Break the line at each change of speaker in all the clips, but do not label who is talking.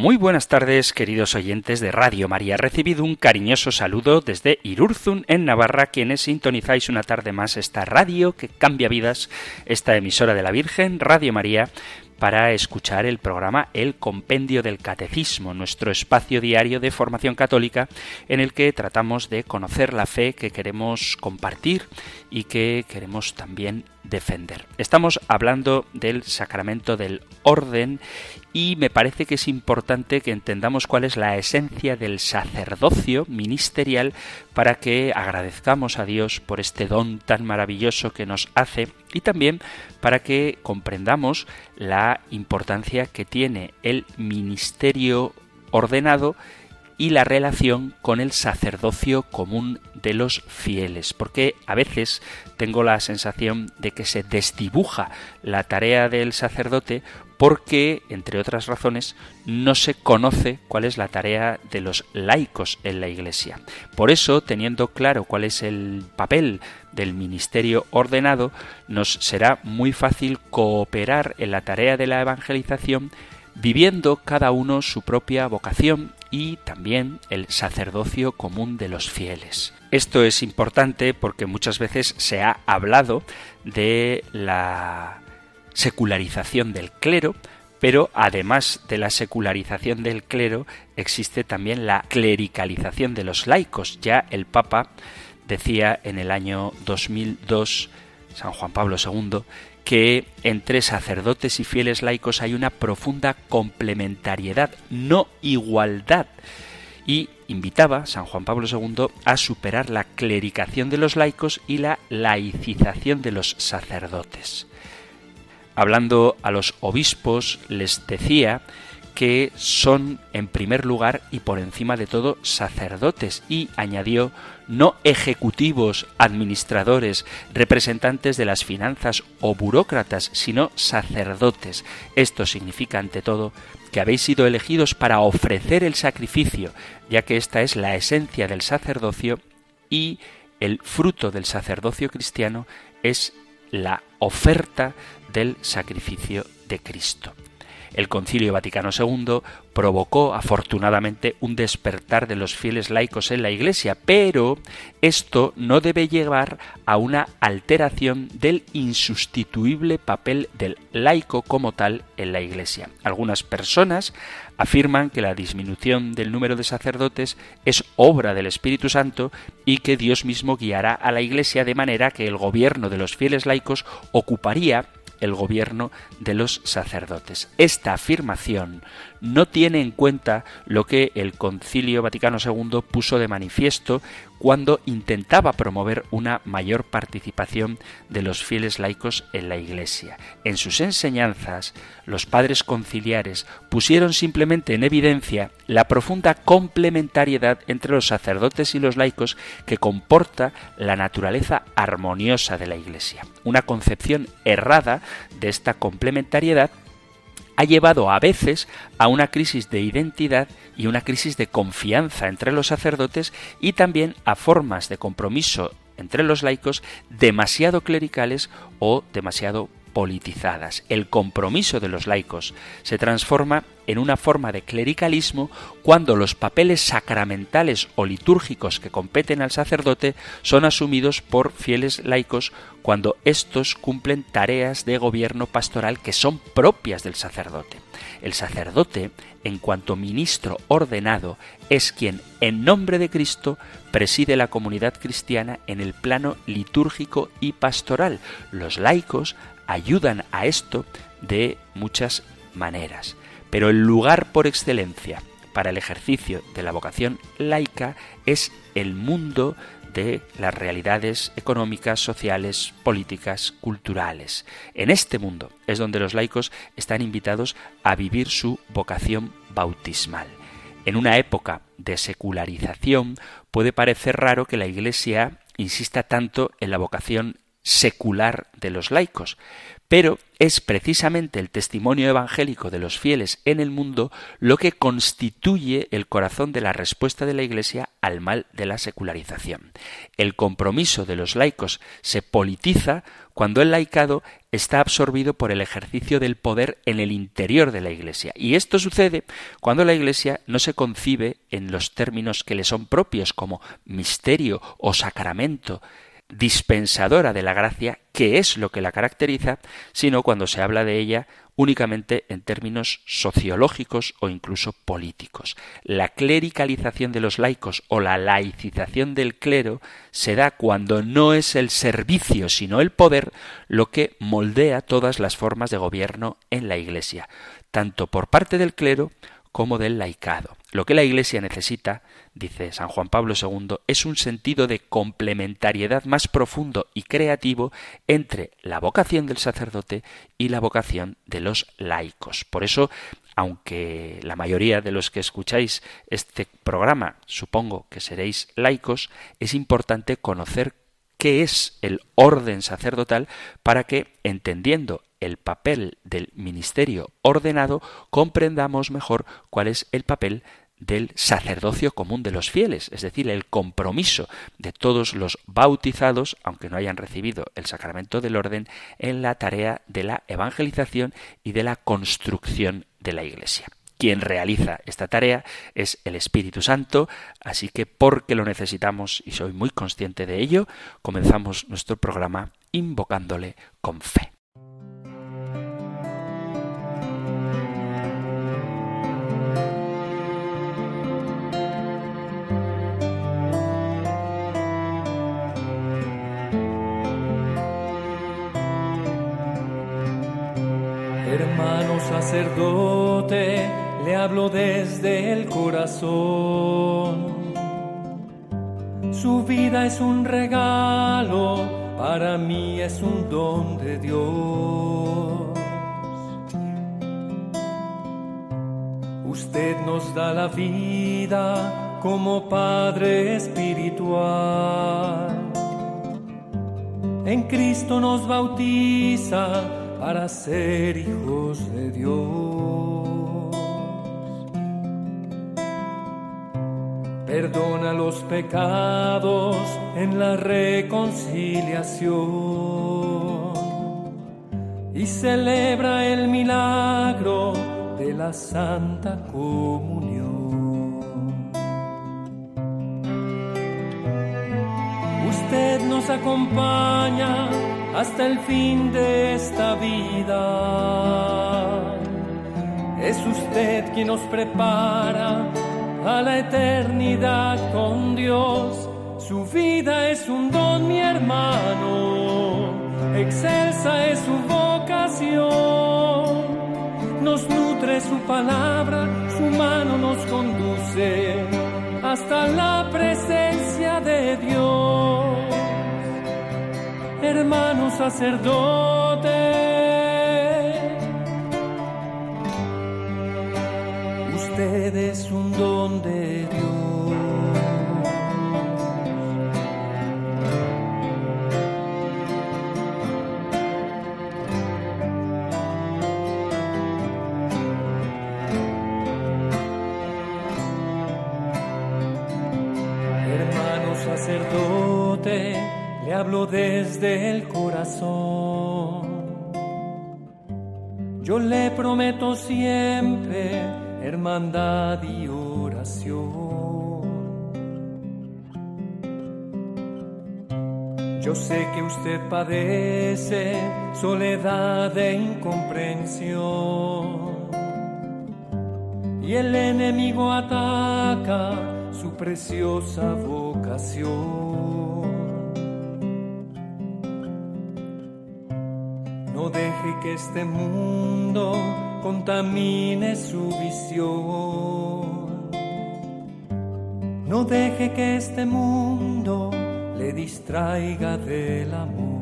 Muy buenas tardes, queridos oyentes de Radio María. Recibido un cariñoso saludo desde Irurzun, en Navarra, quienes sintonizáis una tarde más esta radio que cambia vidas, esta emisora de la Virgen, Radio María, para escuchar el programa El Compendio del Catecismo, nuestro espacio diario de formación católica en el que tratamos de conocer la fe que queremos compartir y que queremos también defender. Estamos hablando del sacramento del orden y me parece que es importante que entendamos cuál es la esencia del sacerdocio ministerial para que agradezcamos a Dios por este don tan maravilloso que nos hace y también para que comprendamos la importancia que tiene el ministerio ordenado y la relación con el sacerdocio común de los fieles, porque a veces tengo la sensación de que se desdibuja la tarea del sacerdote porque, entre otras razones, no se conoce cuál es la tarea de los laicos en la Iglesia. Por eso, teniendo claro cuál es el papel del ministerio ordenado, nos será muy fácil cooperar en la tarea de la evangelización viviendo cada uno su propia vocación y también el sacerdocio común de los fieles. Esto es importante porque muchas veces se ha hablado de la secularización del clero, pero además de la secularización del clero existe también la clericalización de los laicos. Ya el Papa decía en el año 2002, San Juan Pablo II, que entre sacerdotes y fieles laicos hay una profunda complementariedad, no igualdad. Y invitaba San Juan Pablo II a superar la clericación de los laicos y la laicización de los sacerdotes. Hablando a los obispos, les decía que son en primer lugar y por encima de todo sacerdotes y añadió no ejecutivos, administradores, representantes de las finanzas o burócratas, sino sacerdotes. Esto significa ante todo que habéis sido elegidos para ofrecer el sacrificio, ya que esta es la esencia del sacerdocio y el fruto del sacerdocio cristiano es la oferta del sacrificio de Cristo. El Concilio Vaticano II provocó afortunadamente un despertar de los fieles laicos en la Iglesia, pero esto no debe llevar a una alteración del insustituible papel del laico como tal en la Iglesia. Algunas personas afirman que la disminución del número de sacerdotes es obra del Espíritu Santo y que Dios mismo guiará a la Iglesia de manera que el gobierno de los fieles laicos ocuparía el gobierno de los sacerdotes. Esta afirmación no tiene en cuenta lo que el Concilio Vaticano II puso de manifiesto cuando intentaba promover una mayor participación de los fieles laicos en la Iglesia. En sus enseñanzas, los padres conciliares pusieron simplemente en evidencia la profunda complementariedad entre los sacerdotes y los laicos que comporta la naturaleza armoniosa de la Iglesia. Una concepción errada de esta complementariedad ha llevado a veces a una crisis de identidad y una crisis de confianza entre los sacerdotes y también a formas de compromiso entre los laicos demasiado clericales o demasiado politizadas. El compromiso de los laicos se transforma en una forma de clericalismo cuando los papeles sacramentales o litúrgicos que competen al sacerdote son asumidos por fieles laicos cuando éstos cumplen tareas de gobierno pastoral que son propias del sacerdote. El sacerdote, en cuanto ministro ordenado, es quien, en nombre de Cristo, preside la comunidad cristiana en el plano litúrgico y pastoral. Los laicos ayudan a esto de muchas maneras. Pero el lugar por excelencia para el ejercicio de la vocación laica es el mundo de las realidades económicas, sociales, políticas, culturales. En este mundo es donde los laicos están invitados a vivir su vocación bautismal. En una época de secularización puede parecer raro que la Iglesia insista tanto en la vocación secular de los laicos, pero es precisamente el testimonio evangélico de los fieles en el mundo lo que constituye el corazón de la respuesta de la Iglesia al mal de la secularización. El compromiso de los laicos se politiza cuando el laicado está absorbido por el ejercicio del poder en el interior de la Iglesia. Y esto sucede cuando la Iglesia no se concibe en los términos que le son propios como misterio o sacramento, dispensadora de la gracia, que es lo que la caracteriza, sino cuando se habla de ella únicamente en términos sociológicos o incluso políticos. La clericalización de los laicos o la laicización del clero se da cuando no es el servicio sino el poder lo que moldea todas las formas de gobierno en la Iglesia, tanto por parte del clero como del laicado. Lo que la Iglesia necesita, dice San Juan Pablo II, es un sentido de complementariedad más profundo y creativo entre la vocación del sacerdote y la vocación de los laicos. Por eso, aunque la mayoría de los que escucháis este programa supongo que seréis laicos, es importante conocer qué es el orden sacerdotal para que, entendiendo el papel del ministerio ordenado, comprendamos mejor cuál es el papel del sacerdocio común de los fieles, es decir, el compromiso de todos los bautizados, aunque no hayan recibido el sacramento del orden, en la tarea de la evangelización y de la construcción de la Iglesia. Quien realiza esta tarea es el Espíritu Santo, así que porque lo necesitamos y soy muy consciente de ello, comenzamos nuestro programa invocándole con fe.
sacerdote, le hablo desde el corazón. Su vida es un regalo, para mí es un don de Dios. Usted nos da la vida como Padre espiritual. En Cristo nos bautiza para ser hijos de Dios. Perdona los pecados en la reconciliación y celebra el milagro de la Santa Comunión. Usted nos acompaña hasta el fin de esta vida. Es usted quien nos prepara a la eternidad con Dios. Su vida es un don, mi hermano. Excelsa es su vocación. Nos nutre su palabra, su mano nos conduce hasta la presencia de Dios hermano sacerdote. Usted es un don de Dios. Hermano sacerdote le hablo desde el corazón. Yo le prometo siempre hermandad y oración. Yo sé que usted padece soledad e incomprensión. Y el enemigo ataca su preciosa vocación. No deje que este mundo contamine su visión. No deje que este mundo le distraiga del amor.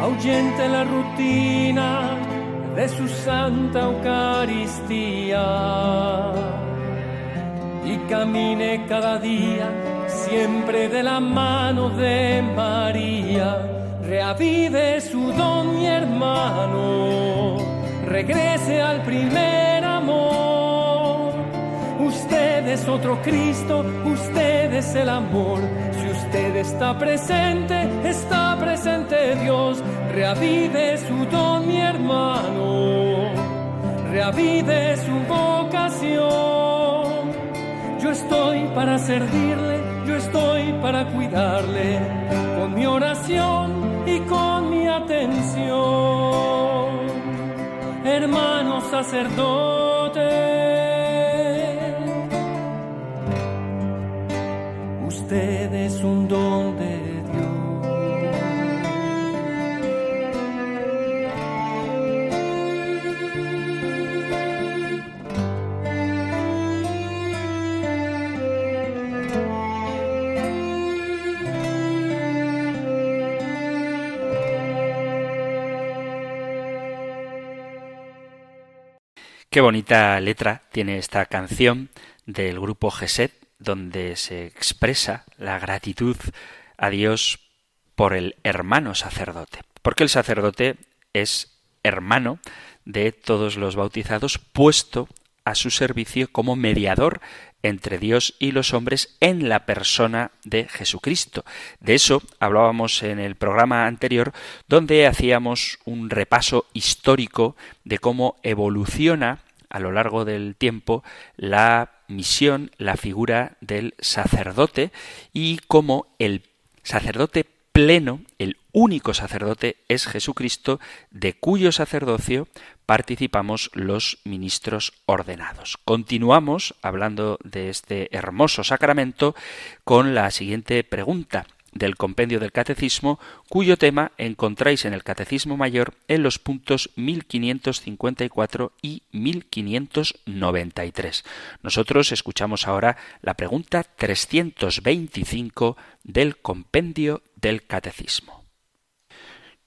Ahuyente la rutina de su santa Eucaristía y camine cada día siempre de la mano de María. Reavive su don mi hermano, regrese al primer amor. Usted es otro Cristo, usted es el amor. Si usted está presente, está presente Dios. Reavive su don mi hermano, reavive su vocación. Yo estoy para servirle, yo estoy para cuidarle, con mi oración Hermano sacerdote, usted es un don
Qué bonita letra tiene esta canción del grupo Geset, donde se expresa la gratitud a Dios por el hermano sacerdote. Porque el sacerdote es hermano de todos los bautizados, puesto a su servicio como mediador entre Dios y los hombres en la persona de Jesucristo. De eso hablábamos en el programa anterior, donde hacíamos un repaso histórico de cómo evoluciona a lo largo del tiempo la misión, la figura del sacerdote y cómo el sacerdote pleno, el único sacerdote es Jesucristo, de cuyo sacerdocio participamos los ministros ordenados. Continuamos hablando de este hermoso sacramento con la siguiente pregunta del compendio del Catecismo, cuyo tema encontráis en el Catecismo Mayor en los puntos 1554 y 1593. Nosotros escuchamos ahora la pregunta 325 del compendio del Catecismo.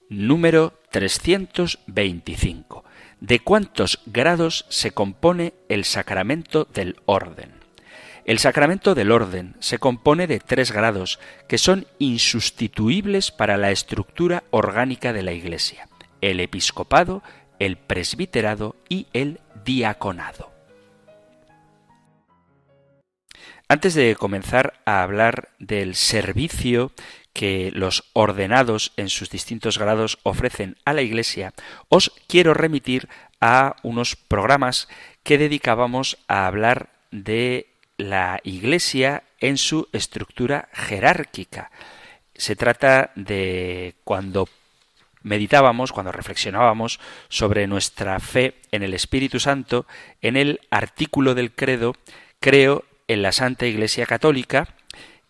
Número 325. ¿De cuántos grados se compone el sacramento del orden? El sacramento del orden se compone de tres grados que son insustituibles para la estructura orgánica de la Iglesia, el episcopado, el presbiterado y el diaconado. Antes de comenzar a hablar del servicio que los ordenados en sus distintos grados ofrecen a la Iglesia, os quiero remitir a unos programas que dedicábamos a hablar de la Iglesia en su estructura jerárquica. Se trata de cuando meditábamos, cuando reflexionábamos sobre nuestra fe en el Espíritu Santo, en el artículo del credo, creo en la Santa Iglesia Católica,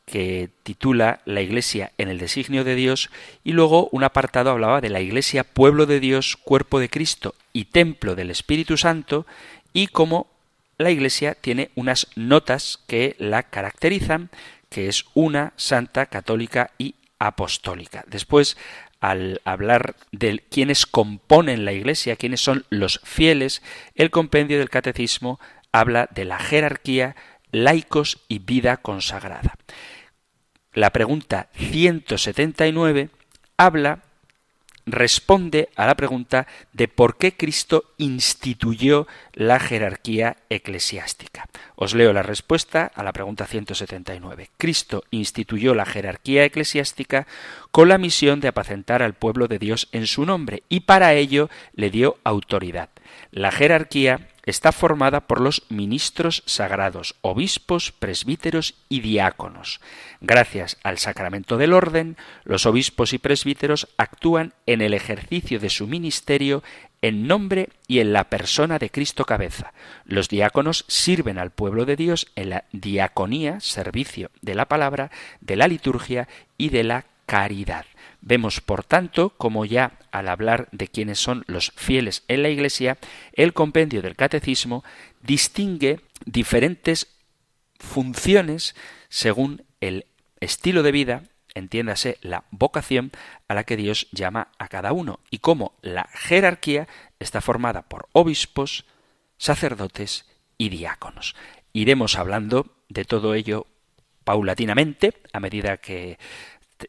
que titula La Iglesia en el designio de Dios, y luego un apartado hablaba de la Iglesia, pueblo de Dios, cuerpo de Cristo y templo del Espíritu Santo, y cómo la Iglesia tiene unas notas que la caracterizan, que es una, santa, católica y apostólica. Después, al hablar de quienes componen la Iglesia, quiénes son los fieles, el compendio del Catecismo habla de la jerarquía, laicos y vida consagrada. La pregunta 179 habla responde a la pregunta de por qué Cristo instituyó la jerarquía eclesiástica. Os leo la respuesta a la pregunta 179. Cristo instituyó la jerarquía eclesiástica con la misión de apacentar al pueblo de Dios en su nombre y para ello le dio autoridad. La jerarquía está formada por los ministros sagrados, obispos, presbíteros y diáconos. Gracias al sacramento del orden, los obispos y presbíteros actúan en el ejercicio de su ministerio en nombre y en la persona de Cristo cabeza. Los diáconos sirven al pueblo de Dios en la diaconía, servicio de la palabra, de la liturgia y de la caridad. Vemos, por tanto, como ya al hablar de quiénes son los fieles en la Iglesia, el compendio del Catecismo distingue diferentes funciones según el estilo de vida, entiéndase la vocación a la que Dios llama a cada uno, y cómo la jerarquía está formada por obispos, sacerdotes y diáconos. iremos hablando de todo ello paulatinamente a medida que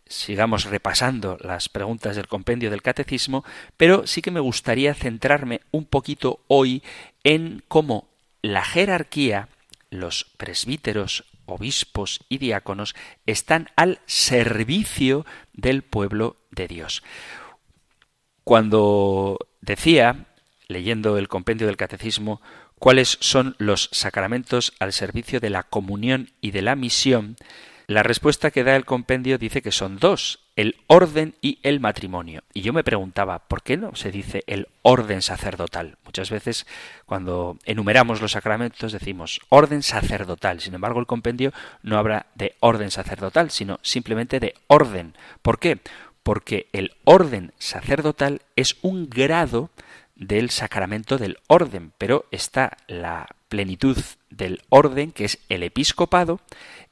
sigamos repasando las preguntas del compendio del catecismo, pero sí que me gustaría centrarme un poquito hoy en cómo la jerarquía, los presbíteros, obispos y diáconos están al servicio del pueblo de Dios. Cuando decía, leyendo el compendio del catecismo, cuáles son los sacramentos al servicio de la comunión y de la misión, la respuesta que da el compendio dice que son dos, el orden y el matrimonio. Y yo me preguntaba, ¿por qué no se dice el orden sacerdotal? Muchas veces cuando enumeramos los sacramentos decimos orden sacerdotal. Sin embargo, el compendio no habla de orden sacerdotal, sino simplemente de orden. ¿Por qué? Porque el orden sacerdotal es un grado del sacramento del orden, pero está la plenitud del orden, que es el episcopado,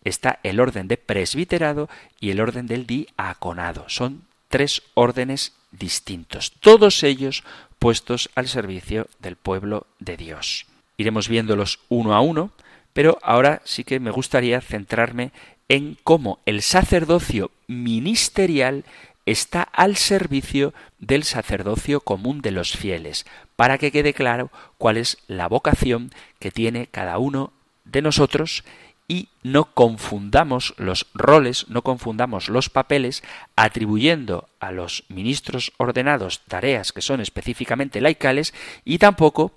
está el orden de presbiterado y el orden del diaconado. Son tres órdenes distintos, todos ellos puestos al servicio del pueblo de Dios. Iremos viéndolos uno a uno, pero ahora sí que me gustaría centrarme en cómo el sacerdocio ministerial está al servicio del sacerdocio común de los fieles, para que quede claro cuál es la vocación que tiene cada uno de nosotros y no confundamos los roles, no confundamos los papeles, atribuyendo a los ministros ordenados tareas que son específicamente laicales y tampoco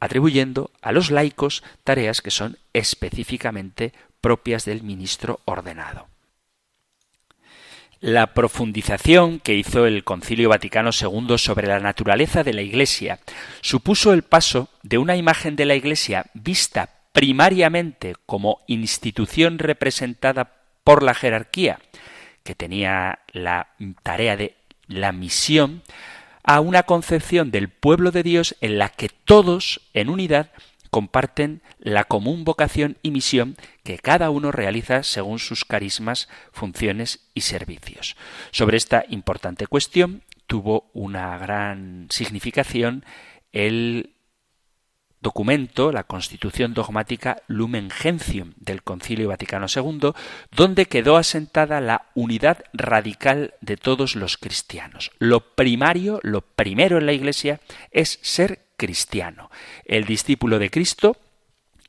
atribuyendo a los laicos tareas que son específicamente propias del ministro ordenado. La profundización que hizo el Concilio Vaticano II sobre la naturaleza de la Iglesia. Supuso el paso de una imagen de la Iglesia vista primariamente como institución representada por la jerarquía, que tenía la tarea de la misión, a una concepción del pueblo de Dios en la que todos, en unidad, comparten la común vocación y misión que cada uno realiza según sus carismas, funciones y servicios. Sobre esta importante cuestión tuvo una gran significación el documento, la Constitución dogmática Lumen Gentium del Concilio Vaticano II, donde quedó asentada la unidad radical de todos los cristianos. Lo primario, lo primero en la Iglesia es ser cristiano. El discípulo de Cristo,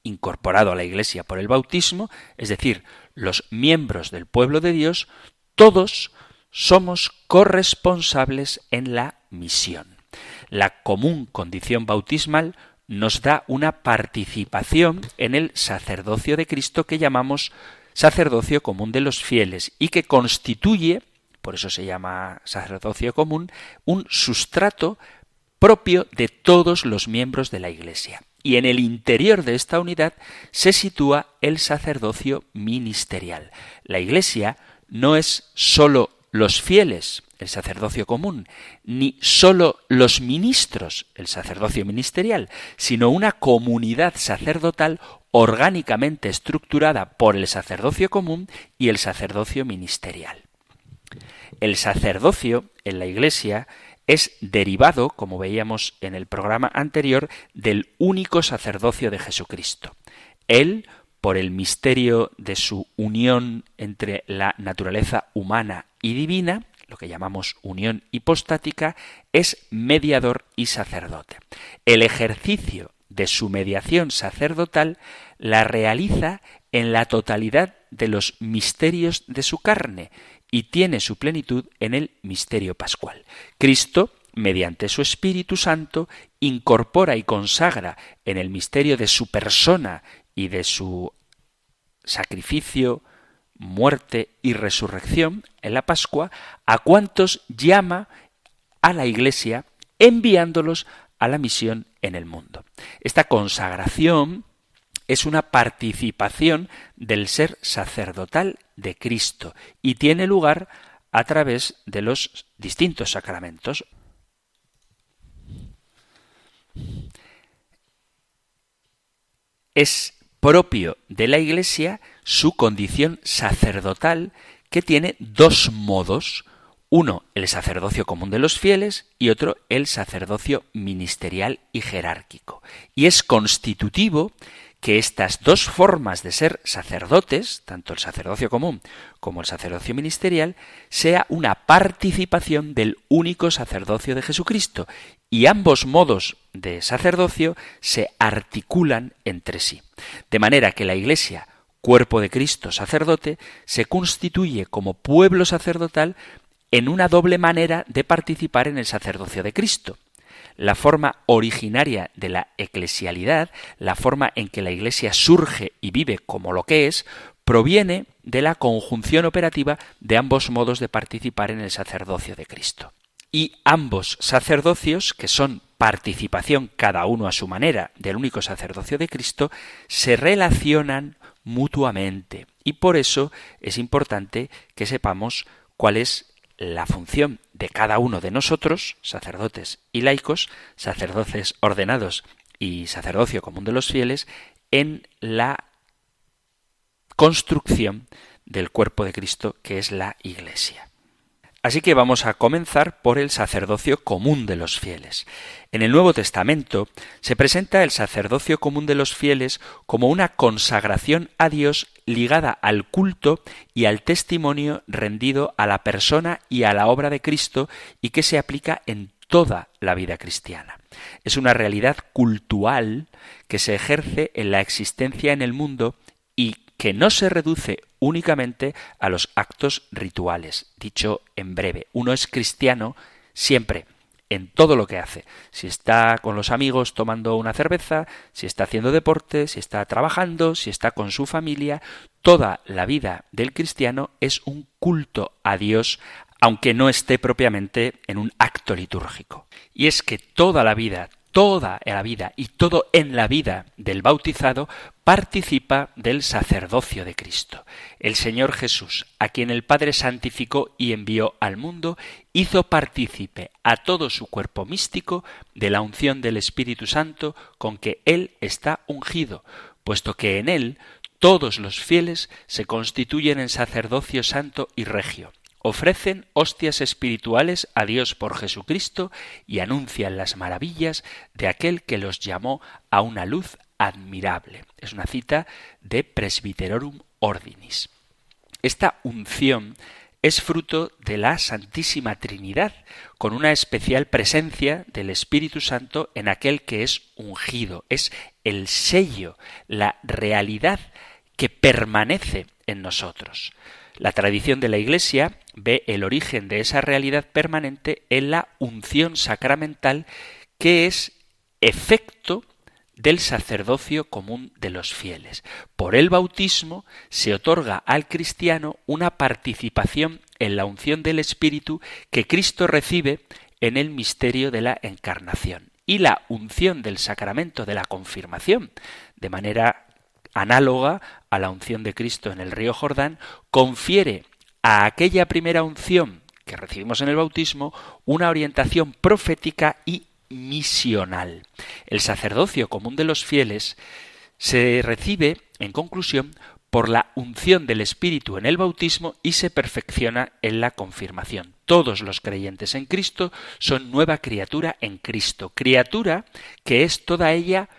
incorporado a la Iglesia por el bautismo, es decir, los miembros del pueblo de Dios, todos somos corresponsables en la misión. La común condición bautismal nos da una participación en el sacerdocio de Cristo que llamamos sacerdocio común de los fieles y que constituye, por eso se llama sacerdocio común, un sustrato propio de todos los miembros de la Iglesia. Y en el interior de esta unidad se sitúa el sacerdocio ministerial. La Iglesia no es sólo los fieles, el sacerdocio común, ni sólo los ministros, el sacerdocio ministerial, sino una comunidad sacerdotal orgánicamente estructurada por el sacerdocio común y el sacerdocio ministerial. El sacerdocio en la Iglesia es derivado, como veíamos en el programa anterior, del único sacerdocio de Jesucristo. Él, por el misterio de su unión entre la naturaleza humana y divina, lo que llamamos unión hipostática, es mediador y sacerdote. El ejercicio de su mediación sacerdotal la realiza en la totalidad de los misterios de su carne y tiene su plenitud en el misterio pascual. Cristo, mediante su Espíritu Santo, incorpora y consagra en el misterio de su persona y de su sacrificio, muerte y resurrección en la Pascua, a cuantos llama a la Iglesia enviándolos a la misión en el mundo. Esta consagración es una participación del ser sacerdotal de Cristo y tiene lugar a través de los distintos sacramentos. Es propio de la Iglesia su condición sacerdotal que tiene dos modos. Uno, el sacerdocio común de los fieles y otro, el sacerdocio ministerial y jerárquico. Y es constitutivo que estas dos formas de ser sacerdotes, tanto el sacerdocio común como el sacerdocio ministerial, sea una participación del único sacerdocio de Jesucristo, y ambos modos de sacerdocio se articulan entre sí. De manera que la Iglesia, cuerpo de Cristo sacerdote, se constituye como pueblo sacerdotal en una doble manera de participar en el sacerdocio de Cristo. La forma originaria de la eclesialidad, la forma en que la Iglesia surge y vive como lo que es, proviene de la conjunción operativa de ambos modos de participar en el sacerdocio de Cristo. Y ambos sacerdocios, que son participación cada uno a su manera del único sacerdocio de Cristo, se relacionan mutuamente. Y por eso es importante que sepamos cuál es la función de cada uno de nosotros, sacerdotes y laicos, sacerdotes ordenados y sacerdocio común de los fieles, en la construcción del cuerpo de Cristo que es la Iglesia. Así que vamos a comenzar por el sacerdocio común de los fieles. En el Nuevo Testamento se presenta el sacerdocio común de los fieles como una consagración a Dios ligada al culto y al testimonio rendido a la persona y a la obra de Cristo y que se aplica en toda la vida cristiana. Es una realidad cultural que se ejerce en la existencia en el mundo y que no se reduce únicamente a los actos rituales. Dicho en breve, uno es cristiano siempre, en todo lo que hace. Si está con los amigos tomando una cerveza, si está haciendo deporte, si está trabajando, si está con su familia, toda la vida del cristiano es un culto a Dios, aunque no esté propiamente en un acto litúrgico. Y es que toda la vida, toda la vida y todo en la vida del bautizado participa del sacerdocio de Cristo. El Señor Jesús, a quien el Padre santificó y envió al mundo, hizo partícipe a todo su cuerpo místico de la unción del Espíritu Santo con que Él está ungido, puesto que en Él todos los fieles se constituyen en sacerdocio santo y regio ofrecen hostias espirituales a Dios por Jesucristo y anuncian las maravillas de aquel que los llamó a una luz admirable. Es una cita de Presbyterorum Ordinis. Esta unción es fruto de la Santísima Trinidad, con una especial presencia del Espíritu Santo en aquel que es ungido. Es el sello, la realidad que permanece en nosotros. La tradición de la Iglesia ve el origen de esa realidad permanente en la unción sacramental que es efecto del sacerdocio común de los fieles. Por el bautismo se otorga al cristiano una participación en la unción del Espíritu que Cristo recibe en el misterio de la encarnación. Y la unción del sacramento de la confirmación, de manera análoga a la unción de Cristo en el río Jordán, confiere a aquella primera unción que recibimos en el bautismo una orientación profética y misional. El sacerdocio común de los fieles se recibe, en conclusión, por la unción del Espíritu en el bautismo y se perfecciona en la confirmación. Todos los creyentes en Cristo son nueva criatura en Cristo, criatura que es toda ella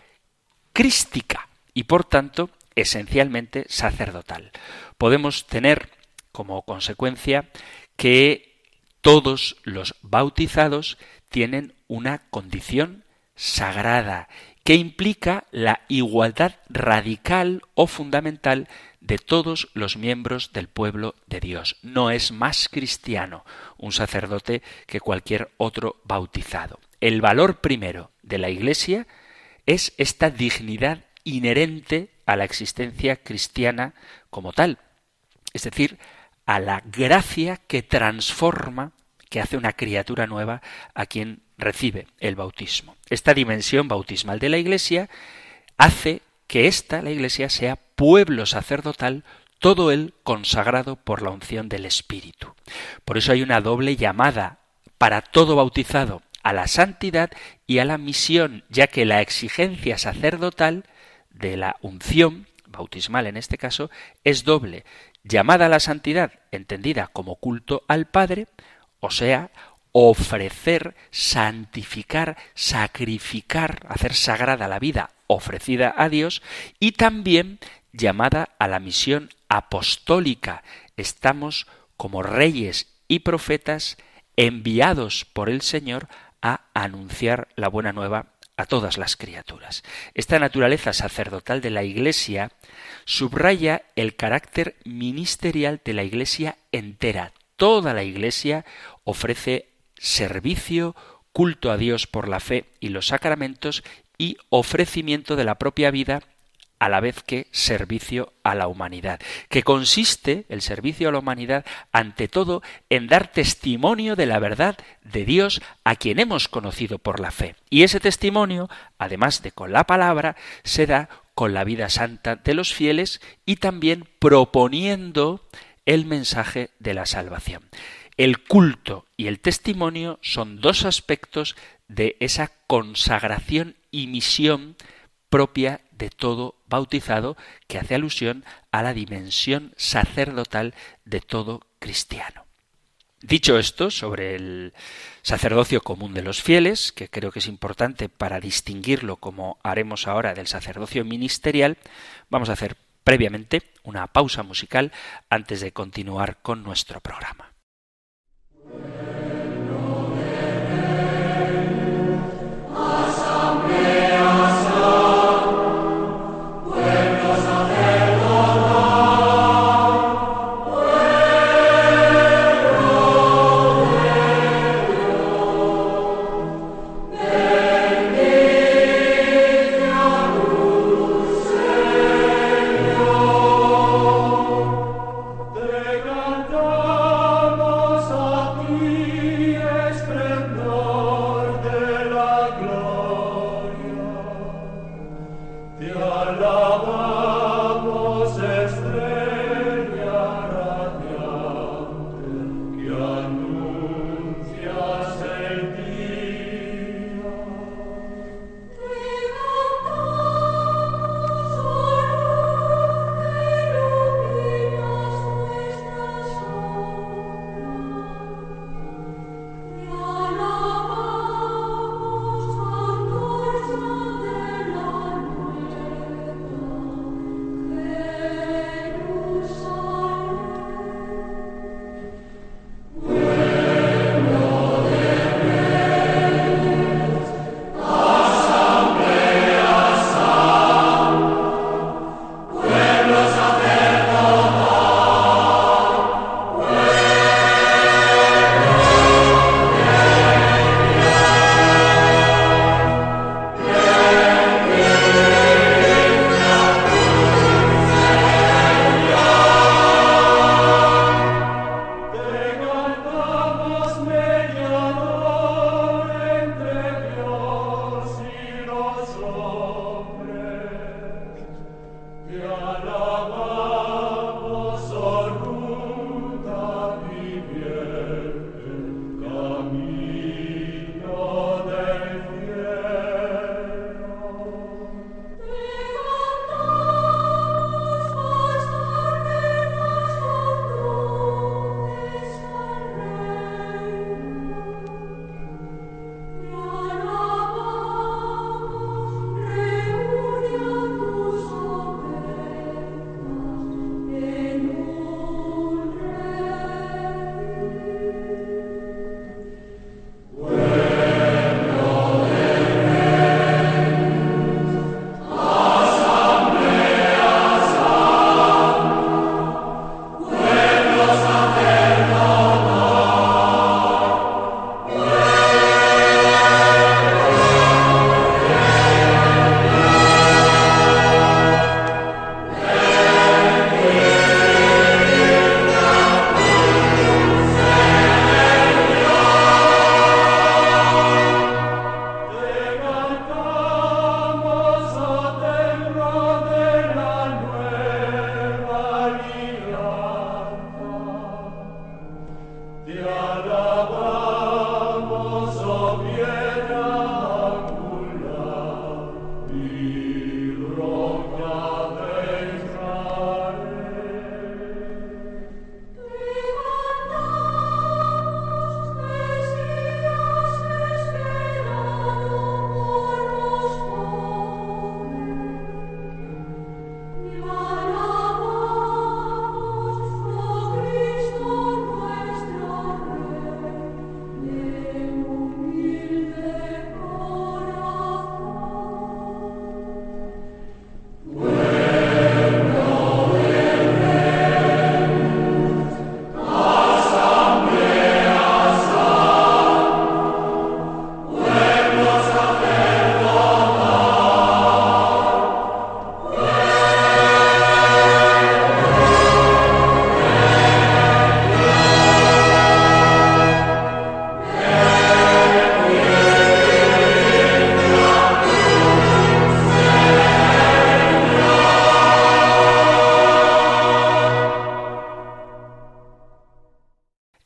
crística y por tanto esencialmente sacerdotal. Podemos tener como consecuencia que todos los bautizados tienen una condición sagrada que implica la igualdad radical o fundamental de todos los miembros del pueblo de Dios. No es más cristiano un sacerdote que cualquier otro bautizado. El valor primero de la Iglesia es esta dignidad inherente a la existencia cristiana como tal, es decir, a la gracia que transforma, que hace una criatura nueva a quien recibe el bautismo. Esta dimensión bautismal de la Iglesia hace que ésta, la Iglesia, sea pueblo sacerdotal, todo él consagrado por la unción del Espíritu. Por eso hay una doble llamada para todo bautizado a la santidad y a la misión, ya que la exigencia sacerdotal de la unción bautismal en este caso es doble, llamada a la santidad, entendida como culto al Padre, o sea, ofrecer, santificar, sacrificar, hacer sagrada la vida ofrecida a Dios y también llamada a la misión apostólica. Estamos como reyes y profetas enviados por el Señor a anunciar la buena nueva a todas las criaturas. Esta naturaleza sacerdotal de la Iglesia subraya el carácter ministerial de la Iglesia entera. Toda la Iglesia ofrece servicio, culto a Dios por la fe y los sacramentos y ofrecimiento de la propia vida a la vez que servicio a la humanidad, que consiste el servicio a la humanidad ante todo en dar testimonio de la verdad de Dios a quien hemos conocido por la fe. Y ese testimonio, además de con la palabra, se da con la vida santa de los fieles y también proponiendo el mensaje de la salvación. El culto y el testimonio son dos aspectos de esa consagración y misión propia de todo bautizado que hace alusión a la dimensión sacerdotal de todo cristiano. Dicho esto sobre el sacerdocio común de los fieles, que creo que es importante para distinguirlo como haremos ahora del sacerdocio ministerial, vamos a hacer previamente una pausa musical antes de continuar con nuestro programa.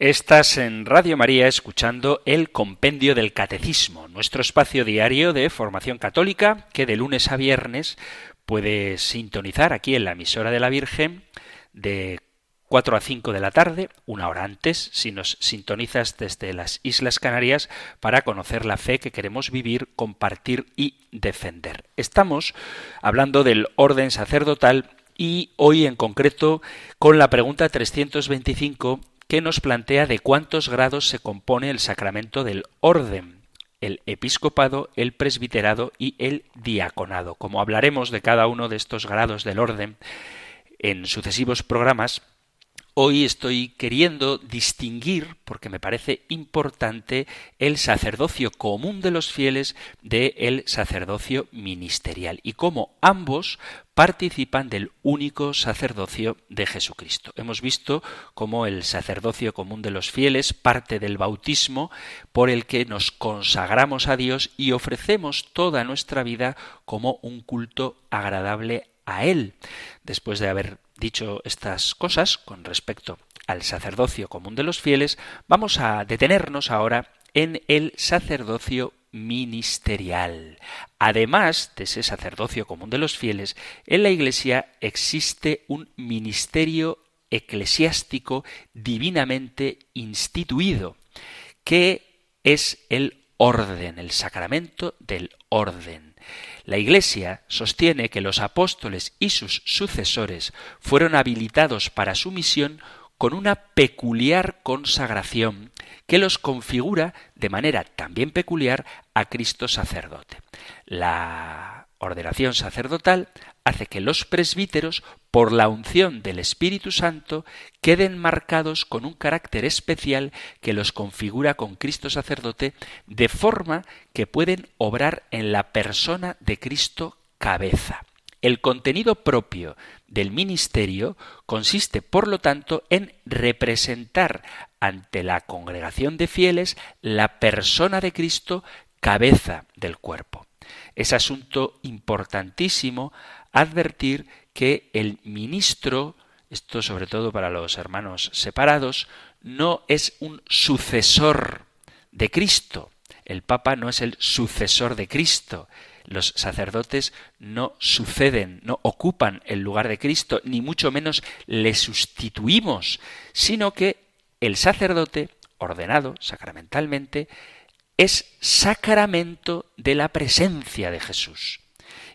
Estás en Radio María escuchando el Compendio del Catecismo, nuestro espacio diario de formación católica que de lunes a viernes puedes sintonizar aquí en la emisora de la Virgen de 4 a 5 de la tarde, una hora antes, si nos sintonizas desde las Islas Canarias para conocer la fe que queremos vivir, compartir y defender. Estamos hablando del orden sacerdotal y hoy en concreto con la pregunta 325 que nos plantea de cuántos grados se compone el sacramento del orden, el episcopado, el presbiterado y el diaconado. Como hablaremos de cada uno de estos grados del orden en sucesivos programas, Hoy estoy queriendo distinguir, porque me parece importante, el sacerdocio común de los fieles del sacerdocio ministerial y cómo ambos participan del único sacerdocio de Jesucristo. Hemos visto cómo el sacerdocio común de los fieles parte del bautismo por el que nos consagramos a Dios y ofrecemos toda nuestra vida como un culto agradable a Él. Después de haber Dicho estas cosas con respecto al sacerdocio común de los fieles, vamos a detenernos ahora en el sacerdocio ministerial. Además de ese sacerdocio común de los fieles, en la Iglesia existe un ministerio eclesiástico divinamente instituido, que es el orden, el sacramento del orden. La Iglesia sostiene que los apóstoles y sus sucesores fueron habilitados para su misión con una peculiar consagración que los configura de manera también peculiar a Cristo sacerdote. La ordenación sacerdotal hace que los presbíteros, por la unción del Espíritu Santo, queden marcados con un carácter especial que los configura con Cristo sacerdote, de forma que pueden obrar en la persona de Cristo cabeza. El contenido propio del ministerio consiste, por lo tanto, en representar ante la congregación de fieles la persona de Cristo cabeza del cuerpo. Es asunto importantísimo advertir que el ministro, esto sobre todo para los hermanos separados, no es un sucesor de Cristo. El Papa no es el sucesor de Cristo. Los sacerdotes no suceden, no ocupan el lugar de Cristo, ni mucho menos le sustituimos, sino que el sacerdote, ordenado sacramentalmente, es sacramento de la presencia de Jesús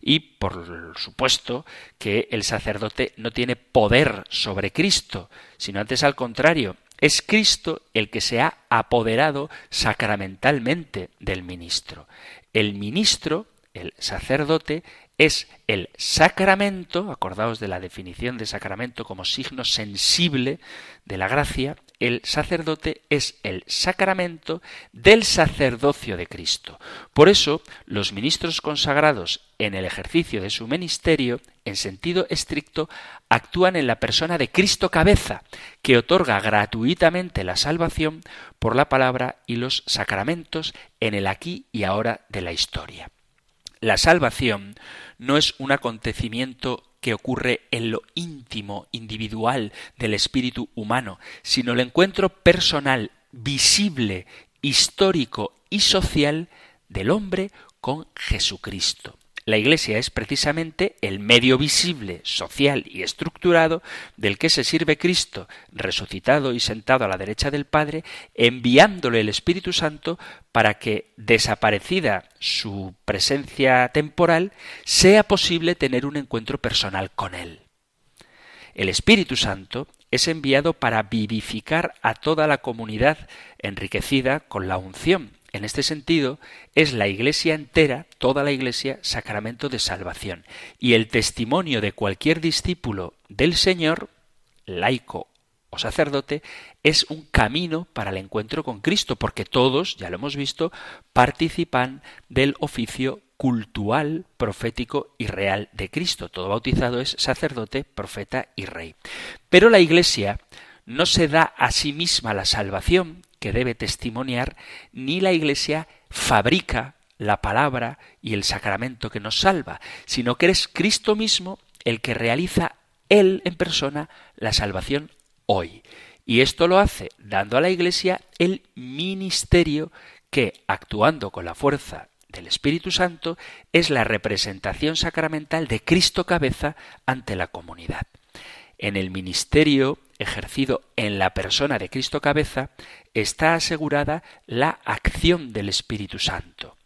y por supuesto que el sacerdote no tiene poder sobre Cristo, sino antes al contrario, es Cristo el que se ha apoderado sacramentalmente del ministro. El ministro, el sacerdote, es el sacramento, acordaos de la definición de sacramento como signo sensible de la gracia, el sacerdote es el sacramento del sacerdocio de Cristo. Por eso, los ministros consagrados en el ejercicio de su ministerio, en sentido estricto, actúan en la persona de Cristo cabeza, que otorga gratuitamente la salvación por la palabra y los sacramentos en el aquí y ahora de la historia. La salvación no es un acontecimiento que ocurre en lo íntimo, individual del espíritu humano, sino el encuentro personal, visible, histórico y social del hombre con Jesucristo. La Iglesia es precisamente el medio visible, social y estructurado del que se sirve Cristo, resucitado y sentado a la derecha del Padre, enviándole el Espíritu Santo para que, desaparecida su presencia temporal, sea posible tener un encuentro personal con Él. El Espíritu Santo es enviado para vivificar a toda la comunidad enriquecida con la unción en este sentido, es la Iglesia entera, toda la Iglesia, sacramento de salvación. Y el testimonio de cualquier discípulo del Señor, laico o sacerdote, es un camino para el encuentro con Cristo, porque todos, ya lo hemos visto, participan del oficio cultual, profético y real de Cristo. Todo bautizado es sacerdote, profeta y rey. Pero la Iglesia no se da a sí misma la salvación, que debe testimoniar, ni la Iglesia fabrica la palabra y el sacramento que nos salva, sino que eres Cristo mismo el que realiza Él en persona la salvación hoy. Y esto lo hace dando a la Iglesia el ministerio que, actuando con la fuerza del Espíritu Santo, es la representación sacramental de Cristo cabeza ante la comunidad. En el ministerio ejercido en la persona de Cristo cabeza está asegurada la acción del Espíritu Santo.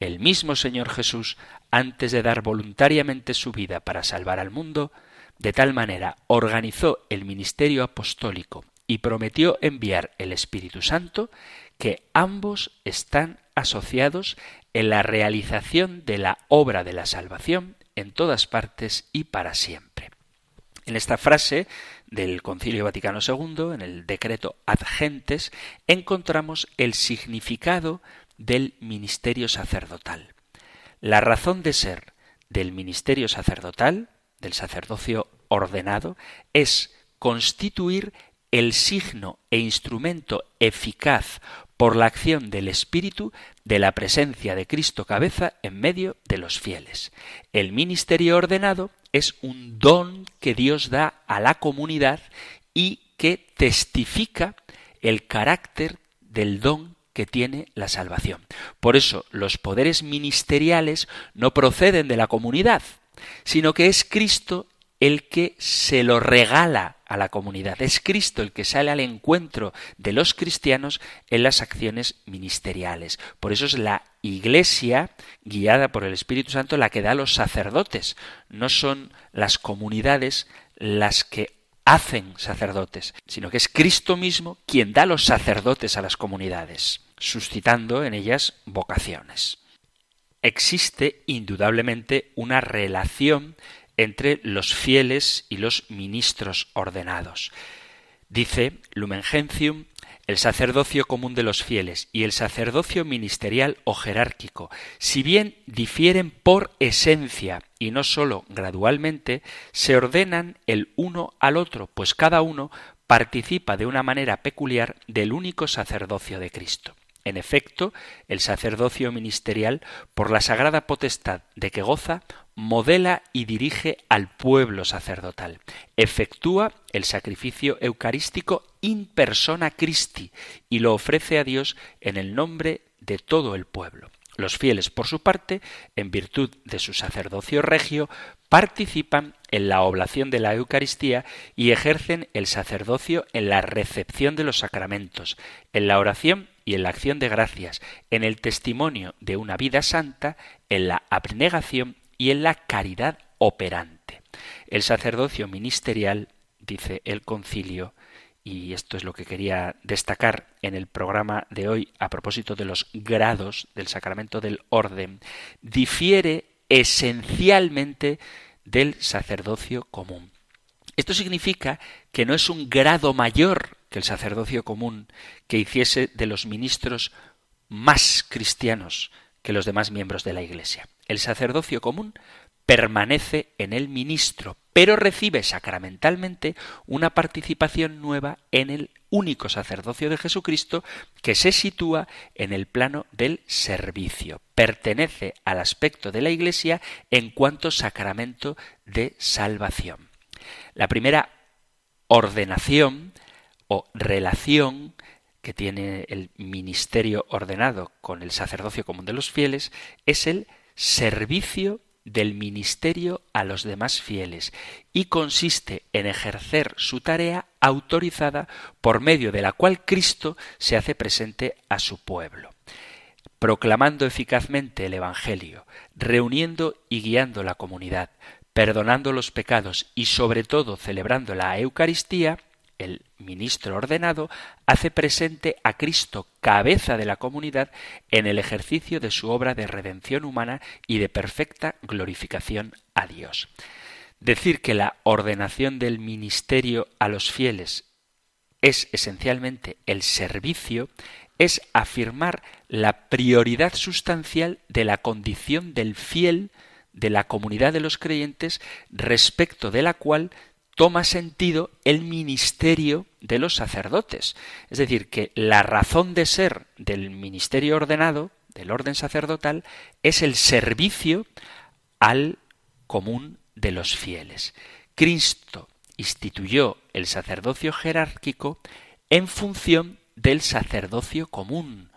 El mismo Señor Jesús, antes de dar voluntariamente su vida para salvar al mundo, de tal manera organizó el ministerio apostólico y prometió enviar el Espíritu Santo que ambos están asociados en la realización de la obra de la salvación en todas partes y para siempre. En esta frase del Concilio Vaticano II, en el decreto ad gentes, encontramos el significado del ministerio sacerdotal. La razón de ser del ministerio sacerdotal, del sacerdocio ordenado, es constituir el signo e instrumento eficaz por la acción del Espíritu de la presencia de Cristo cabeza en medio de los fieles. El ministerio ordenado es un don que Dios da a la comunidad y que testifica el carácter del don que tiene la salvación. Por eso los poderes ministeriales no proceden de la comunidad, sino que es Cristo el que se lo regala a la comunidad. Es Cristo el que sale al encuentro de los cristianos en las acciones ministeriales. Por eso es la Iglesia, guiada por el Espíritu Santo, la que da a los sacerdotes. No son las comunidades las que hacen sacerdotes, sino que es Cristo mismo quien da los sacerdotes a las comunidades, suscitando en ellas vocaciones. Existe indudablemente una relación entre los fieles y los ministros ordenados. Dice Lumen Gentium el sacerdocio común de los fieles y el sacerdocio ministerial o jerárquico, si bien difieren por esencia y no sólo gradualmente, se ordenan el uno al otro, pues cada uno participa de una manera peculiar del único sacerdocio de Cristo. En efecto, el sacerdocio ministerial, por la sagrada potestad de que goza, modela y dirige al pueblo sacerdotal. Efectúa el sacrificio eucarístico in persona Christi y lo ofrece a Dios en el nombre de todo el pueblo. Los fieles, por su parte, en virtud de su sacerdocio regio, participan en la oblación de la Eucaristía y ejercen el sacerdocio en la recepción de los sacramentos, en la oración y en la acción de gracias, en el testimonio de una vida santa, en la abnegación y en la caridad operante. El sacerdocio ministerial, dice el concilio, y esto es lo que quería destacar en el programa de hoy a propósito de los grados del sacramento del orden, difiere esencialmente del sacerdocio común. Esto significa que no es un grado mayor que el sacerdocio común que hiciese de los ministros más cristianos que los demás miembros de la Iglesia. El sacerdocio común permanece en el ministro, pero recibe sacramentalmente una participación nueva en el único sacerdocio de Jesucristo que se sitúa en el plano del servicio. Pertenece al aspecto de la Iglesia en cuanto sacramento de salvación. La primera ordenación o relación que tiene el ministerio ordenado con el sacerdocio común de los fieles es el servicio del ministerio a los demás fieles y consiste en ejercer su tarea autorizada por medio de la cual Cristo se hace presente a su pueblo, proclamando eficazmente el Evangelio, reuniendo y guiando la comunidad, perdonando los pecados y sobre todo celebrando la Eucaristía, el ministro ordenado hace presente a Cristo, cabeza de la comunidad, en el ejercicio de su obra de redención humana y de perfecta glorificación a Dios. Decir que la ordenación del ministerio a los fieles es esencialmente el servicio, es afirmar la prioridad sustancial de la condición del fiel de la comunidad de los creyentes respecto de la cual toma sentido el ministerio de los sacerdotes. Es decir, que la razón de ser del ministerio ordenado, del orden sacerdotal, es el servicio al común de los fieles. Cristo instituyó el sacerdocio jerárquico en función del sacerdocio común.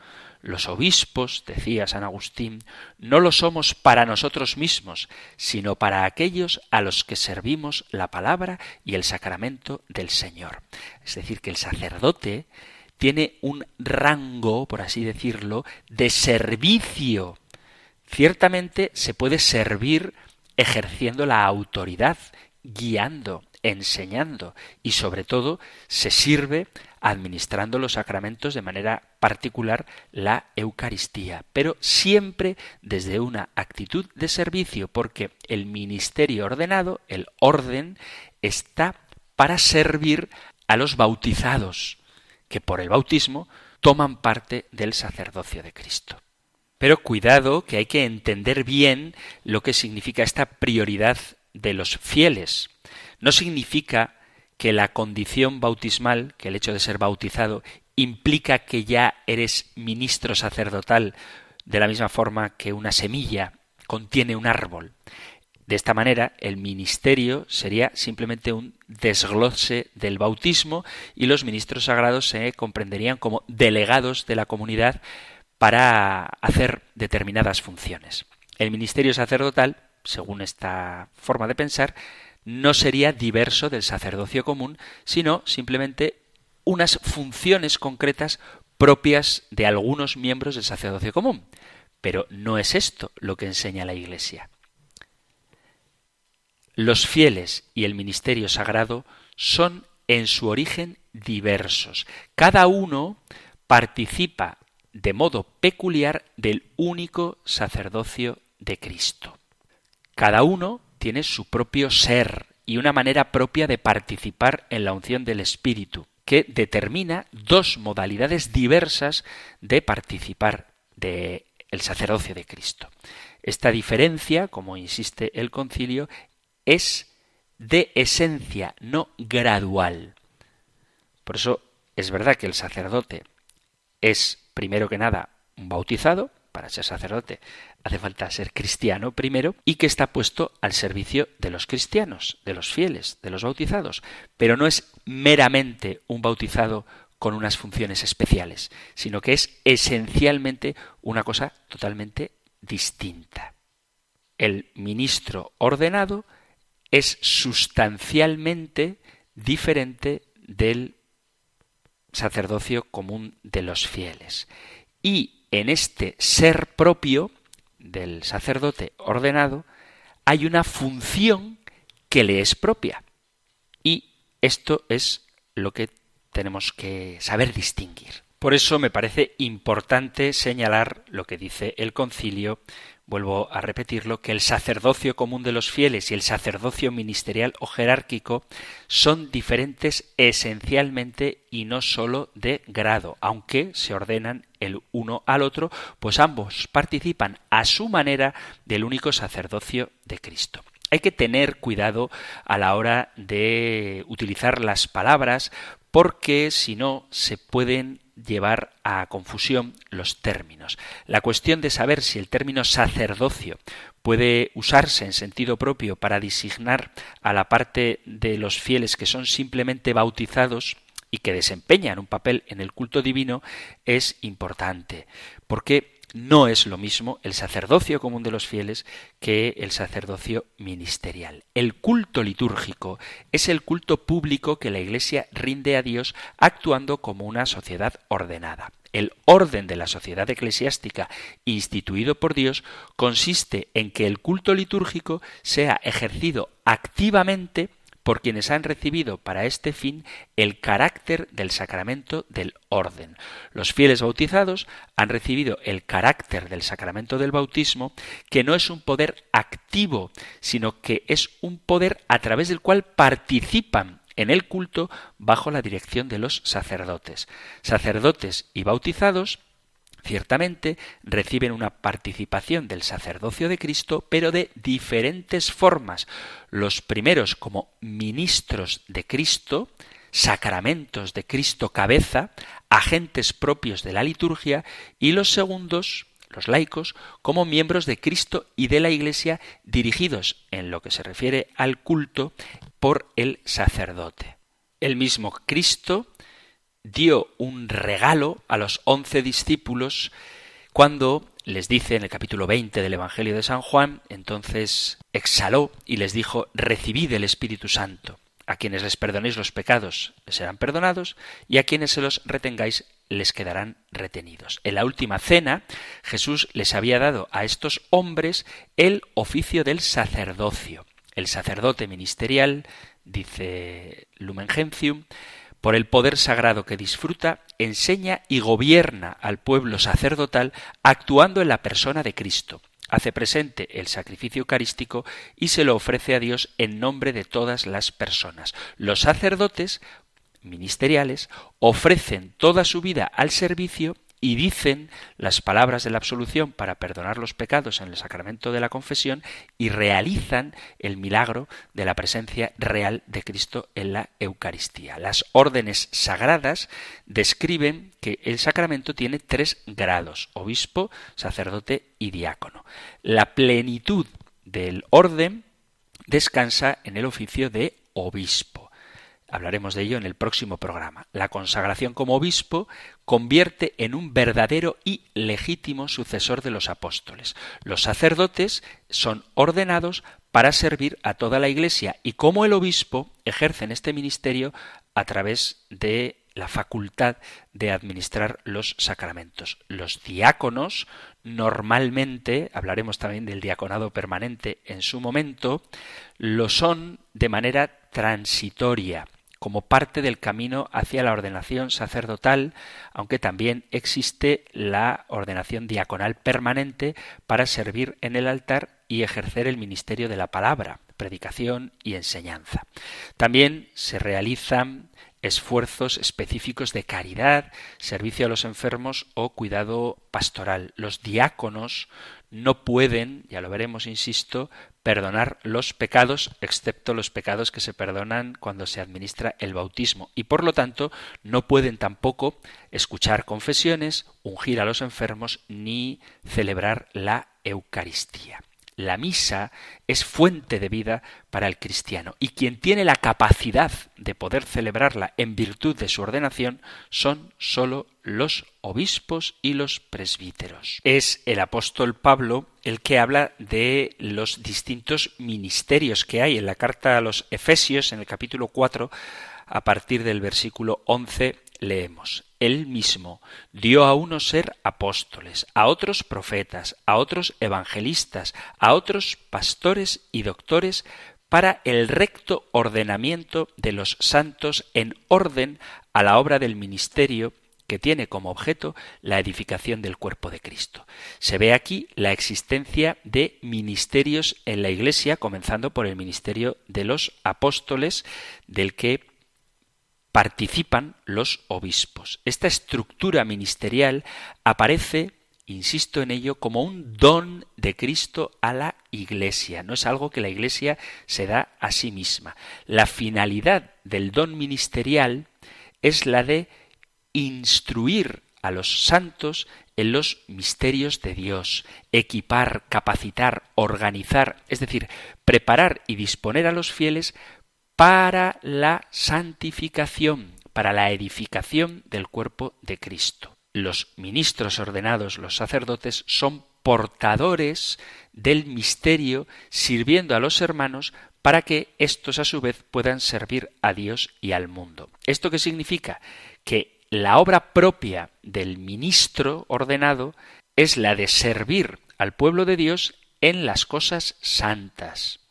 Los obispos, decía San Agustín, no lo somos para nosotros mismos, sino para aquellos a los que servimos la palabra y el sacramento del Señor. Es decir, que el sacerdote tiene un rango, por así decirlo, de servicio. Ciertamente se puede servir ejerciendo la autoridad, guiando, enseñando y sobre todo se sirve administrando los sacramentos de manera particular la Eucaristía, pero siempre desde una actitud de servicio, porque el ministerio ordenado, el orden, está para servir a los bautizados, que por el bautismo toman parte del sacerdocio de Cristo. Pero cuidado que hay que entender bien lo que significa esta prioridad de los fieles. No significa que la condición bautismal, que el hecho de ser bautizado, implica que ya eres ministro sacerdotal de la misma forma que una semilla contiene un árbol. De esta manera, el ministerio sería simplemente un desglose del bautismo y los ministros sagrados se comprenderían como delegados de la comunidad para hacer determinadas funciones. El ministerio sacerdotal, según esta forma de pensar, no sería diverso del sacerdocio común, sino simplemente unas funciones concretas propias de algunos miembros del sacerdocio común. Pero no es esto lo que enseña la Iglesia. Los fieles y el ministerio sagrado son en su origen diversos. Cada uno participa de modo peculiar del único sacerdocio de Cristo. Cada uno tiene su propio ser y una manera propia de participar en la unción del Espíritu, que determina dos modalidades diversas de participar del el sacerdocio de Cristo. Esta diferencia, como insiste el concilio, es de esencia, no gradual. Por eso es verdad que el sacerdote es, primero que nada, un bautizado, para ser sacerdote hace falta ser cristiano primero y que está puesto al servicio de los cristianos, de los fieles, de los bautizados. Pero no es meramente un bautizado con unas funciones especiales, sino que es esencialmente una cosa totalmente distinta. El ministro ordenado es sustancialmente diferente del sacerdocio común de los fieles. Y en este ser propio del sacerdote ordenado hay una función que le es propia. Y esto es lo que tenemos que saber distinguir. Por eso me parece importante señalar lo que dice el concilio vuelvo a repetirlo, que el sacerdocio común de los fieles y el sacerdocio ministerial o jerárquico son diferentes esencialmente y no sólo de grado, aunque se ordenan el uno al otro, pues ambos participan a su manera del único sacerdocio de Cristo. Hay que tener cuidado a la hora de utilizar las palabras porque si no se pueden llevar a confusión los términos. La cuestión de saber si el término sacerdocio puede usarse en sentido propio para designar a la parte de los fieles que son simplemente bautizados y que desempeñan un papel en el culto divino es importante, porque no es lo mismo el sacerdocio común de los fieles que el sacerdocio ministerial. El culto litúrgico es el culto público que la Iglesia rinde a Dios actuando como una sociedad ordenada. El orden de la sociedad eclesiástica instituido por Dios consiste en que el culto litúrgico sea ejercido activamente por quienes han recibido para este fin el carácter del sacramento del orden. Los fieles bautizados han recibido el carácter del sacramento del bautismo, que no es un poder activo, sino que es un poder a través del cual participan en el culto bajo la dirección de los sacerdotes. Sacerdotes y bautizados ciertamente reciben una participación del sacerdocio de Cristo, pero de diferentes formas. Los primeros como ministros de Cristo, sacramentos de Cristo cabeza, agentes propios de la liturgia, y los segundos, los laicos, como miembros de Cristo y de la Iglesia dirigidos, en lo que se refiere al culto, por el sacerdote. El mismo Cristo dio un regalo a los once discípulos cuando les dice en el capítulo 20 del Evangelio de San Juan, entonces exhaló y les dijo, recibid el Espíritu Santo. A quienes les perdonéis los pecados serán perdonados y a quienes se los retengáis les quedarán retenidos. En la última cena Jesús les había dado a estos hombres el oficio del sacerdocio. El sacerdote ministerial, dice Lumen Gentium, por el poder sagrado que disfruta, enseña y gobierna al pueblo sacerdotal actuando en la persona de Cristo hace presente el sacrificio eucarístico y se lo ofrece a Dios en nombre de todas las personas. Los sacerdotes ministeriales ofrecen toda su vida al servicio y dicen las palabras de la absolución para perdonar los pecados en el sacramento de la confesión y realizan el milagro de la presencia real de Cristo en la Eucaristía. Las órdenes sagradas describen que el sacramento tiene tres grados, obispo, sacerdote y diácono. La plenitud del orden descansa en el oficio de obispo. Hablaremos de ello en el próximo programa. La consagración como obispo convierte en un verdadero y legítimo sucesor de los apóstoles. Los sacerdotes son ordenados para servir a toda la Iglesia y como el obispo ejercen este ministerio a través de la facultad de administrar los sacramentos. Los diáconos normalmente, hablaremos también del diaconado permanente en su momento, lo son de manera transitoria como parte del camino hacia la ordenación sacerdotal, aunque también existe la ordenación diaconal permanente para servir en el altar y ejercer el ministerio de la palabra, predicación y enseñanza. También se realizan esfuerzos específicos de caridad, servicio a los enfermos o cuidado pastoral. Los diáconos no pueden, ya lo veremos, insisto, perdonar los pecados, excepto los pecados que se perdonan cuando se administra el bautismo, y por lo tanto no pueden tampoco escuchar confesiones, ungir a los enfermos, ni celebrar la Eucaristía. La misa es fuente de vida para el cristiano y quien tiene la capacidad de poder celebrarla en virtud de su ordenación son sólo los obispos y los presbíteros. Es el apóstol Pablo el que habla de los distintos ministerios que hay en la carta a los Efesios en el capítulo 4 a partir del versículo 11 leemos él mismo dio a unos ser apóstoles, a otros profetas, a otros evangelistas, a otros pastores y doctores para el recto ordenamiento de los santos en orden a la obra del ministerio que tiene como objeto la edificación del cuerpo de Cristo. Se ve aquí la existencia de ministerios en la Iglesia, comenzando por el ministerio de los apóstoles, del que participan los obispos. Esta estructura ministerial aparece, insisto en ello, como un don de Cristo a la Iglesia. No es algo que la Iglesia se da a sí misma. La finalidad del don ministerial es la de instruir a los santos en los misterios de Dios, equipar, capacitar, organizar, es decir, preparar y disponer a los fieles para la santificación, para la edificación del cuerpo de Cristo. Los ministros ordenados, los sacerdotes, son portadores del misterio, sirviendo a los hermanos para que éstos a su vez puedan servir a Dios y al mundo. ¿Esto qué significa? Que la obra propia del ministro ordenado es la de servir al pueblo de Dios en las cosas santas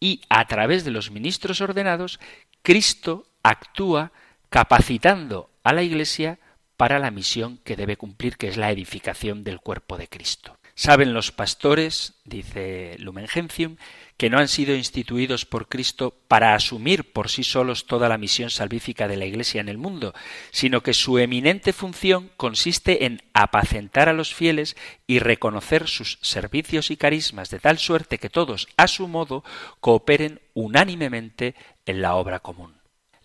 y a través de los ministros ordenados, Cristo actúa capacitando a la Iglesia para la misión que debe cumplir, que es la edificación del cuerpo de Cristo. Saben los pastores, dice Lumen Gentium, que no han sido instituidos por Cristo para asumir por sí solos toda la misión salvífica de la Iglesia en el mundo, sino que su eminente función consiste en apacentar a los fieles y reconocer sus servicios y carismas de tal suerte que todos, a su modo, cooperen unánimemente en la obra común.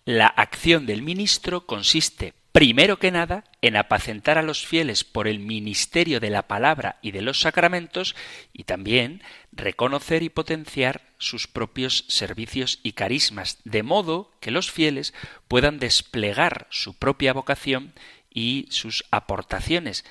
La acción del ministro consiste, primero que nada, en apacentar a los fieles por el ministerio de la palabra y de los sacramentos y también reconocer y potenciar sus propios servicios y carismas, de modo que los fieles puedan desplegar su propia vocación y sus aportaciones.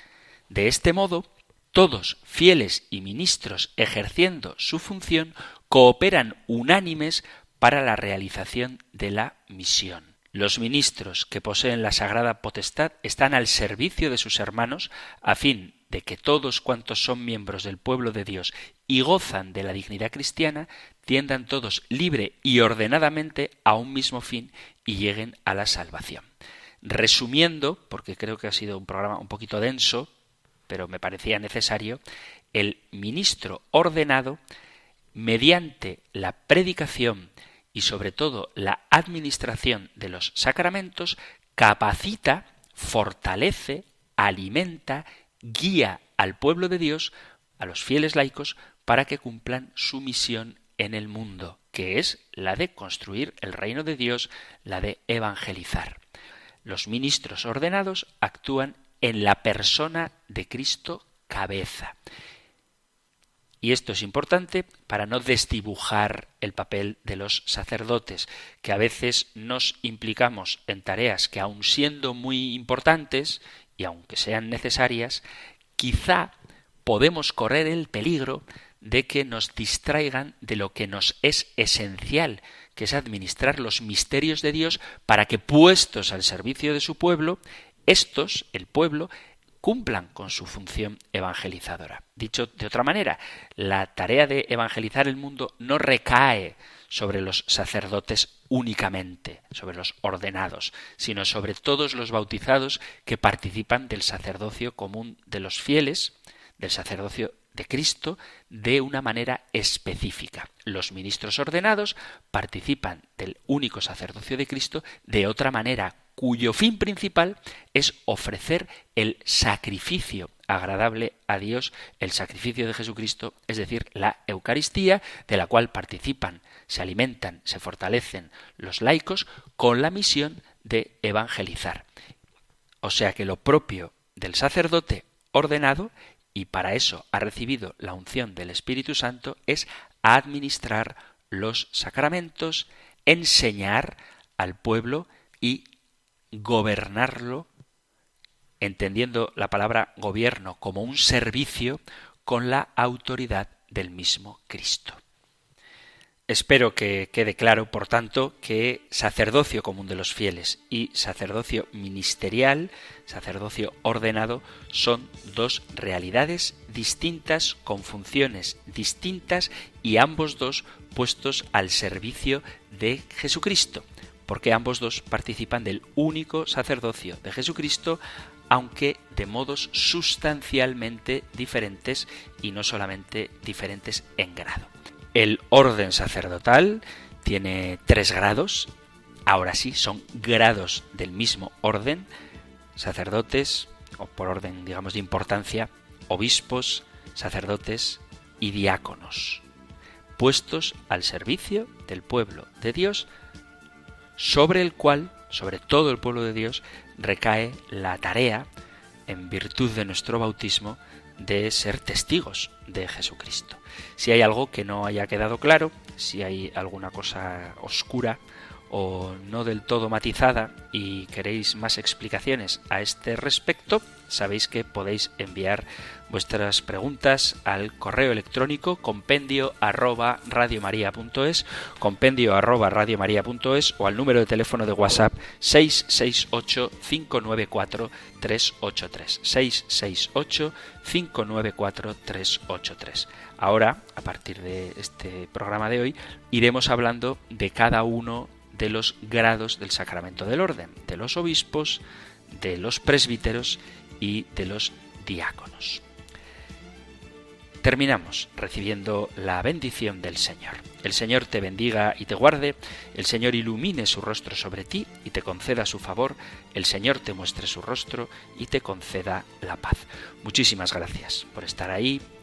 De este modo, todos, fieles y ministros ejerciendo su función, cooperan unánimes para la realización de la misión. Los ministros que poseen la sagrada potestad están al servicio de sus hermanos a fin de que todos cuantos son miembros del pueblo de Dios y gozan de la dignidad cristiana tiendan todos libre y ordenadamente a un mismo fin y lleguen a la salvación. Resumiendo, porque creo que ha sido un programa un poquito denso, pero me parecía necesario, el ministro ordenado, mediante la predicación y sobre todo la administración de los sacramentos, capacita, fortalece, alimenta, guía al pueblo de Dios, a los fieles laicos, para que cumplan su misión en el mundo, que es la de construir el reino de Dios, la de evangelizar. Los ministros ordenados actúan en la persona de Cristo cabeza. Y esto es importante para no desdibujar el papel de los sacerdotes, que a veces nos implicamos en tareas que aun siendo muy importantes y aunque sean necesarias, quizá podemos correr el peligro de que nos distraigan de lo que nos es esencial, que es administrar los misterios de Dios para que puestos al servicio de su pueblo, estos, el pueblo, cumplan con su función evangelizadora. Dicho de otra manera, la tarea de evangelizar el mundo no recae sobre los sacerdotes únicamente, sobre los ordenados, sino sobre todos los bautizados que participan del sacerdocio común de los fieles, del sacerdocio de Cristo de una manera específica. Los ministros ordenados participan del único sacerdocio de Cristo de otra manera, cuyo fin principal es ofrecer el sacrificio agradable a Dios, el sacrificio de Jesucristo, es decir, la Eucaristía, de la cual participan, se alimentan, se fortalecen los laicos con la misión de evangelizar. O sea que lo propio del sacerdote ordenado y para eso ha recibido la unción del Espíritu Santo es administrar los sacramentos, enseñar al pueblo y gobernarlo, entendiendo la palabra gobierno como un servicio con la autoridad del mismo Cristo. Espero que quede claro, por tanto, que sacerdocio común de los fieles y sacerdocio ministerial, sacerdocio ordenado, son dos realidades distintas, con funciones distintas y ambos dos puestos al servicio de Jesucristo, porque ambos dos participan del único sacerdocio de Jesucristo, aunque de modos sustancialmente diferentes y no solamente diferentes en grado. El orden sacerdotal tiene tres grados, ahora sí, son grados del mismo orden, sacerdotes, o por orden, digamos, de importancia, obispos, sacerdotes y diáconos, puestos al servicio del pueblo de Dios, sobre el cual, sobre todo el pueblo de Dios, recae la tarea, en virtud de nuestro bautismo, de ser testigos de Jesucristo. Si hay algo que no haya quedado claro, si hay alguna cosa oscura o no del todo matizada y queréis más explicaciones a este respecto, sabéis que podéis enviar vuestras preguntas al correo electrónico compendio arroba radiomaria.es, compendio arroba radiomaria.es o al número de teléfono de WhatsApp 668 594 383 668 594 383. Ahora, a partir de este programa de hoy, iremos hablando de cada uno de los grados del sacramento del orden, de los obispos, de los presbíteros y de los diáconos. Terminamos recibiendo la bendición del Señor. El Señor te bendiga y te guarde, el Señor ilumine su rostro sobre ti y te conceda su favor, el Señor te muestre su rostro y te conceda la paz. Muchísimas gracias por estar ahí,